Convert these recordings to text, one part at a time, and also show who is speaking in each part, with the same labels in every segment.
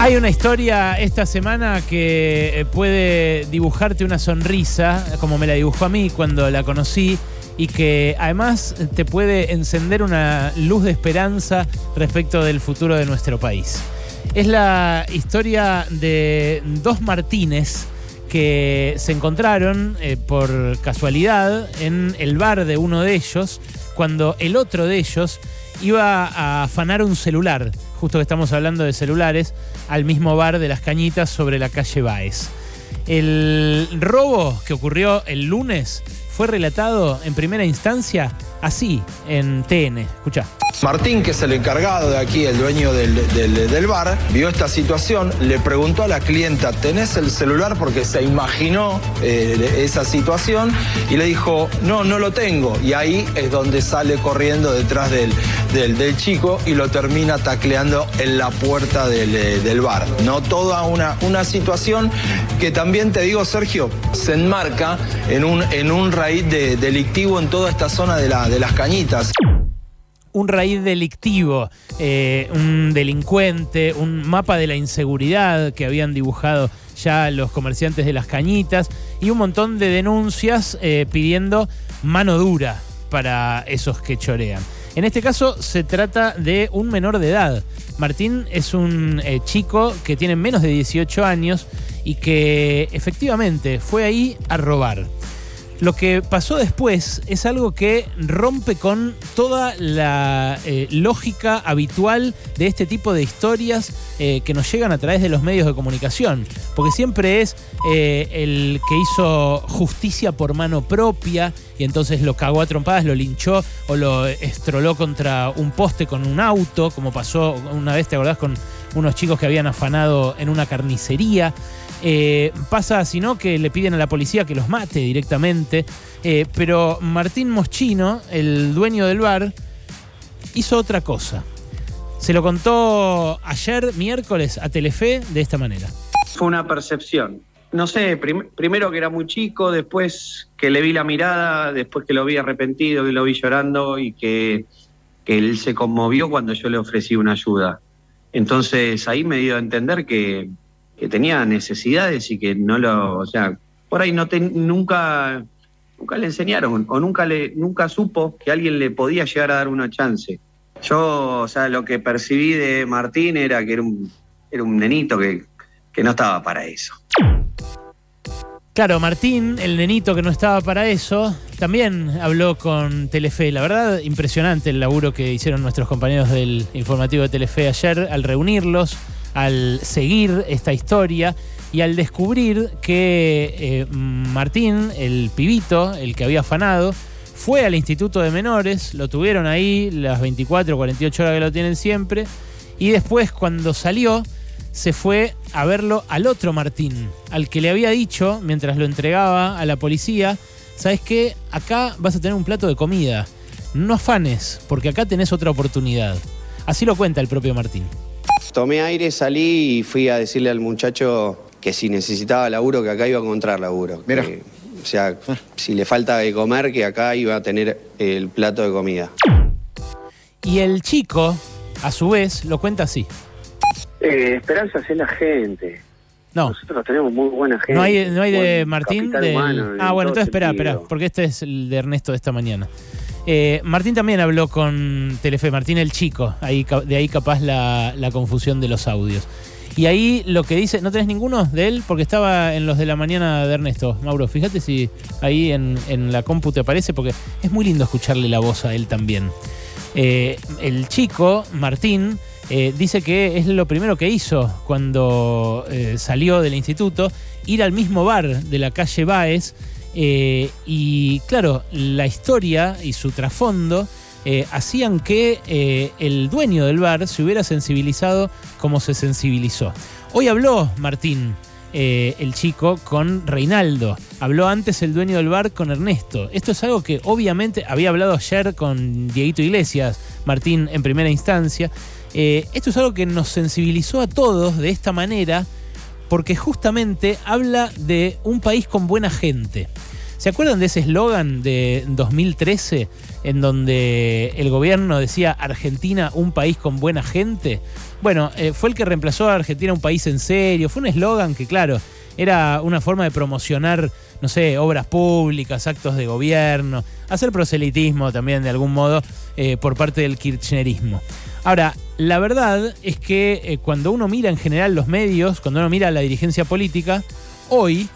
Speaker 1: Hay una historia esta semana que eh, puede dibujarte una sonrisa, como me la dibujó a mí cuando la conocí, y que además te puede encender una luz de esperanza respecto del futuro de nuestro país. Es la historia de dos Martínez que se encontraron eh, por casualidad en el bar de uno de ellos, cuando el otro de ellos iba a afanar un celular, justo que estamos hablando de celulares, al mismo bar de las cañitas sobre la calle Baez. El robo que ocurrió el lunes fue relatado en primera instancia así en TN. Escucha.
Speaker 2: Martín, que es el encargado de aquí, el dueño del, bar, vio esta situación, le preguntó a la clienta, ¿tenés el celular? Porque se imaginó eh, esa situación y le dijo, no, no lo tengo. Y ahí es donde sale corriendo detrás del, del, chico y lo termina tacleando en la puerta del, eh, bar. ¿no? Toda una, una situación que también te digo, Sergio, se enmarca en un, en un raíz delictivo en toda esta zona de, la, de las cañitas
Speaker 1: un raíz delictivo, eh, un delincuente, un mapa de la inseguridad que habían dibujado ya los comerciantes de las cañitas y un montón de denuncias eh, pidiendo mano dura para esos que chorean. En este caso se trata de un menor de edad. Martín es un eh, chico que tiene menos de 18 años y que efectivamente fue ahí a robar. Lo que pasó después es algo que rompe con toda la eh, lógica habitual de este tipo de historias eh, que nos llegan a través de los medios de comunicación. Porque siempre es eh, el que hizo justicia por mano propia y entonces lo cagó a trompadas, lo linchó o lo estroló contra un poste con un auto, como pasó una vez, ¿te acordás? Con unos chicos que habían afanado en una carnicería. Eh, pasa, si no, que le piden a la policía que los mate directamente. Eh, pero Martín Moschino, el dueño del bar, hizo otra cosa. Se lo contó ayer, miércoles, a Telefe de esta manera.
Speaker 3: Fue una percepción. No sé, primero que era muy chico, después que le vi la mirada, después que lo vi arrepentido, que lo vi llorando y que, que él se conmovió cuando yo le ofrecí una ayuda. Entonces ahí me dio a entender que, tenía necesidades y que no lo, o sea, por ahí no nunca, nunca le enseñaron o nunca le, nunca supo que alguien le podía llegar a dar una chance. Yo, o sea, lo que percibí de Martín era que era un, era un nenito que, que no estaba para eso.
Speaker 1: Claro, Martín, el nenito que no estaba para eso, también habló con Telefe. La verdad, impresionante el laburo que hicieron nuestros compañeros del informativo de Telefe ayer al reunirlos al seguir esta historia y al descubrir que eh, Martín, el pibito, el que había afanado, fue al Instituto de Menores, lo tuvieron ahí las 24 o 48 horas que lo tienen siempre, y después cuando salió se fue a verlo al otro Martín, al que le había dicho mientras lo entregaba a la policía, ¿sabes qué? Acá vas a tener un plato de comida, no afanes, porque acá tenés otra oportunidad. Así lo cuenta el propio Martín.
Speaker 4: Tomé aire, salí y fui a decirle al muchacho que si necesitaba laburo, que acá iba a encontrar laburo. Mira. o sea, si le falta de comer, que acá iba a tener el plato de comida.
Speaker 1: Y el chico, a su vez, lo cuenta así.
Speaker 3: Eh, esperanza es la gente.
Speaker 1: No.
Speaker 3: Nosotros tenemos muy buena gente.
Speaker 1: No hay, no hay de Martín. ah, bueno, entonces espera, espera, porque este es el de Ernesto de esta mañana. Eh, Martín también habló con Telefe, Martín el chico, ahí, de ahí capaz la, confusión de los audios. Y ahí lo que dice, ¿no tenés ninguno de él? Porque estaba en los de la mañana de Ernesto. Mauro, fíjate si ahí en, la compu te aparece, porque es muy lindo escucharle la voz a él también. Eh, el chico, Martín, eh, dice que es lo primero que hizo cuando salió del instituto, ir al mismo bar de la calle Baez eh, y claro, la historia y su trasfondo eh, hacían que eh, el dueño del bar se hubiera sensibilizado como se sensibilizó. Hoy habló Martín, el chico, con Reinaldo. Habló antes el dueño del bar con Ernesto. Esto es algo que obviamente había hablado ayer con Dieguito Iglesias, Martín en primera instancia. esto es algo que nos sensibilizó a todos de esta manera porque justamente habla de un país con buena gente. ¿Se acuerdan de ese eslogan de 2013 en donde el gobierno decía Argentina, un país con buena gente? Bueno, eh, fue el que reemplazó a Argentina un país en serio. Fue un eslogan que, claro, era una forma de promocionar, no sé, obras públicas, actos de gobierno, hacer proselitismo también de algún modo eh, por parte del kirchnerismo. Ahora, la verdad es que eh, cuando uno mira en general los medios, cuando uno mira la dirigencia política, hoy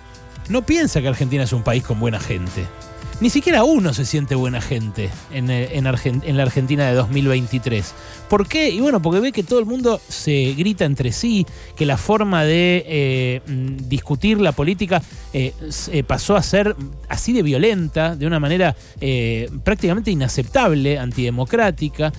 Speaker 1: no piensa que Argentina es un país con buena gente. Ni siquiera uno se siente buena gente en, eh, en, la Argentina de 2023. ¿Por qué? Y bueno, porque ve que todo el mundo se grita entre sí, que la forma de eh, mm, discutir la política eh, pasó a ser así de violenta, de una manera prácticamente inaceptable, antidemocrática,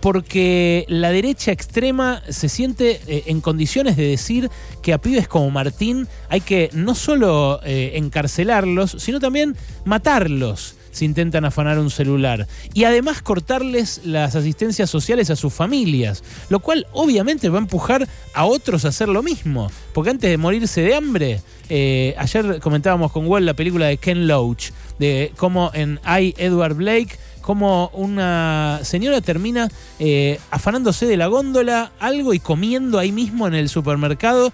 Speaker 1: porque la derecha extrema se siente en condiciones de decir que a pibes como Martín hay que no solo encarcelarlos, sino también matarlos si intentan afanar un celular. Y además cortarles las asistencias sociales a sus familias, lo cual obviamente va a empujar a otros a hacer lo mismo. Porque antes de morirse de hambre, eh, ayer comentábamos con Wall la película de Ken Loach, de cómo en I, Edward Blake, cómo una señora termina eh, afanándose de la góndola algo y comiendo ahí mismo en el supermercado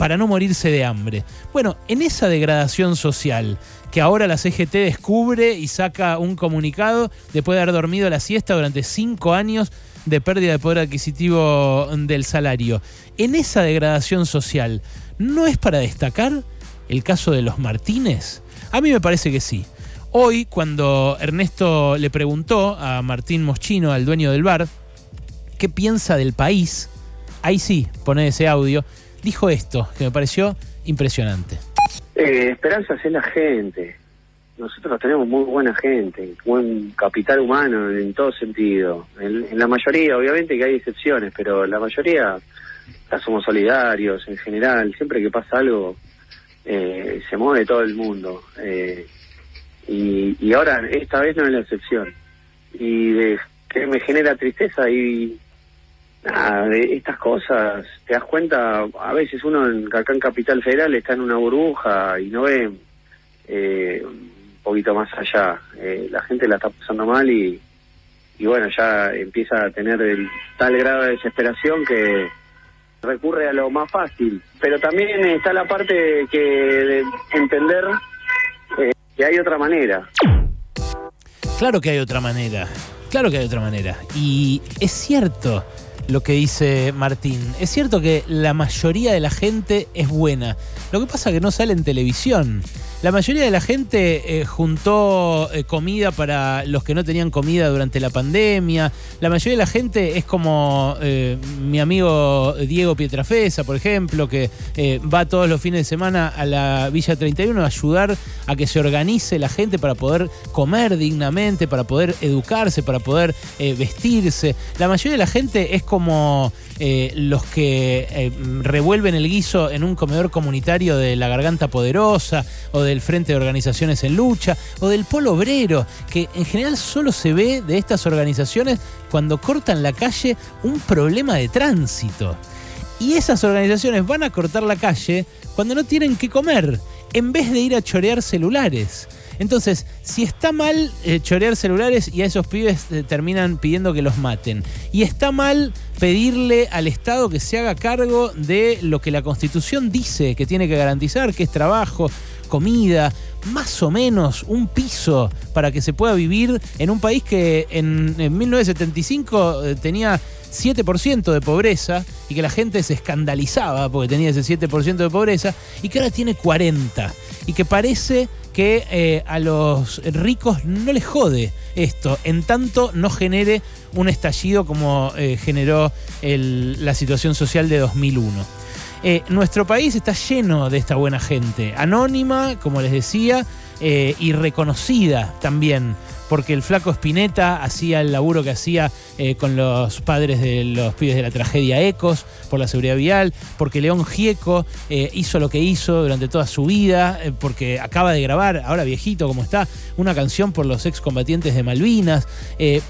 Speaker 1: para no morirse de hambre. Bueno, en esa degradación social, que ahora la CGT descubre y saca un comunicado después de haber dormido la siesta durante cinco años de pérdida de poder adquisitivo del salario. En esa degradación social, ¿no es para destacar el caso de los Martínez? A mí me parece que sí. Hoy, cuando Ernesto le preguntó a Martín Moschino, al dueño del bar, qué piensa del país, ahí sí, pone ese audio, dijo esto, que me pareció impresionante.
Speaker 5: Eh, esperanza es la gente. Nosotros tenemos muy buena gente, buen capital humano en todo sentido. En, la mayoría, obviamente que hay excepciones, pero la mayoría somos solidarios en general. Siempre que pasa algo, eh, se mueve todo el mundo. Eh, y, y ahora, esta vez no es la excepción. Y de, que me genera tristeza y nada, de estas cosas, te das cuenta, a veces uno en, acá en Capital Federal está en una burbuja y no ve eh, un poquito más allá. Eh, la gente la está pasando mal y, y bueno, ya empieza a tener el tal grado de desesperación que recurre a lo más fácil. Pero también está la parte que de entender eh, que hay otra manera.
Speaker 1: Claro que hay otra manera. Claro que hay otra manera. Y es cierto lo que dice Martín. Es cierto que la mayoría de la gente es buena. Lo que pasa es que no sale en televisión. La mayoría de la gente eh, juntó eh, comida para los que no tenían comida durante la pandemia. La mayoría de la gente es como eh, mi amigo Diego Pietrafesa, por ejemplo, que va todos los fines de semana a la Villa 31 a ayudar a que se organice la gente para poder comer dignamente, para poder educarse, para poder vestirse. La mayoría de la gente es como los que revuelven el guiso en un comedor comunitario de la Garganta Poderosa o de del Frente de Organizaciones en Lucha o del Polo Obrero, que en general solo se ve de estas organizaciones cuando cortan la calle un problema de tránsito. Y esas organizaciones van a cortar la calle cuando no tienen que comer, en vez de ir a chorear celulares. Entonces, si está mal eh, chorear celulares y a esos pibes eh, terminan pidiendo que los maten, y está mal pedirle al Estado que se haga cargo de lo que la Constitución dice que tiene que garantizar, que es trabajo, comida, más o menos un piso para que se pueda vivir en un país que en, 1975 eh, tenía 7% de pobreza y que la gente se escandalizaba porque tenía ese 7% de pobreza y que ahora tiene 40% y que parece que eh, a los ricos no les jode esto, en tanto no genere un estallido como eh, generó la situación social de 2001. Eh, nuestro país está lleno de esta buena gente, anónima, como les decía, eh, y reconocida también porque el flaco Spinetta hacía el laburo que hacía eh, con los padres de los pibes de la tragedia Ecos, por la seguridad vial, porque León Gieco eh, hizo lo que hizo durante toda su vida, eh, porque acaba de grabar, ahora viejito como está, una canción por los excombatientes de Malvinas,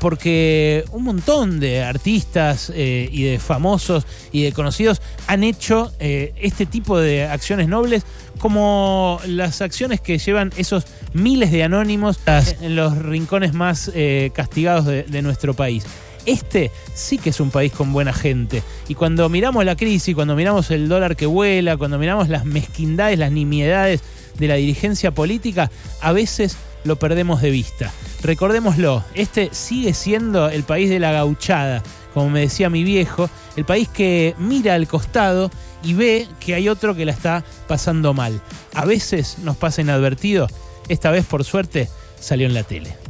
Speaker 1: porque un montón de artistas y de famosos y de conocidos han hecho este tipo de acciones nobles como las acciones que llevan esos miles de anónimos en los rincones más eh, castigados de, nuestro país. Este sí que es un país con buena gente. Y cuando miramos la crisis, cuando miramos el dólar que vuela, cuando miramos las mezquindades, las nimiedades de la dirigencia política, a veces lo perdemos de vista. Recordémoslo, este sigue siendo el país de la gauchada, como me decía mi viejo, el país que mira al costado y ve que hay otro que la está pasando mal. A veces nos pasa inadvertido, esta vez por suerte salió en la tele.